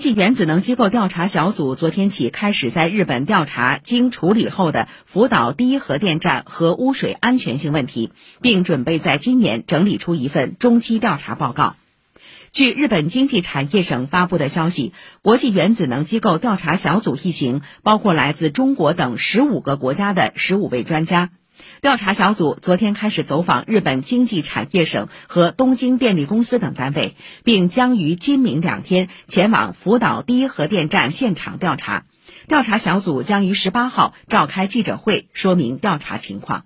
际原子能机构调查小组昨天起开始在日本调查经处理后的福岛第一核电站核污水安全性问题，并准备在今年整理出一份中期调查报告。据日本经济产业省发布的消息，国际原子能机构调查小组一行包括来自中国等十五个国家的十五位专家。调查小组昨天开始走访日本经济产业省和东京电力公司等单位，并将于今明两天前往福岛第一核电站现场调查。调查小组将于十八号召开记者会，说明调查情况。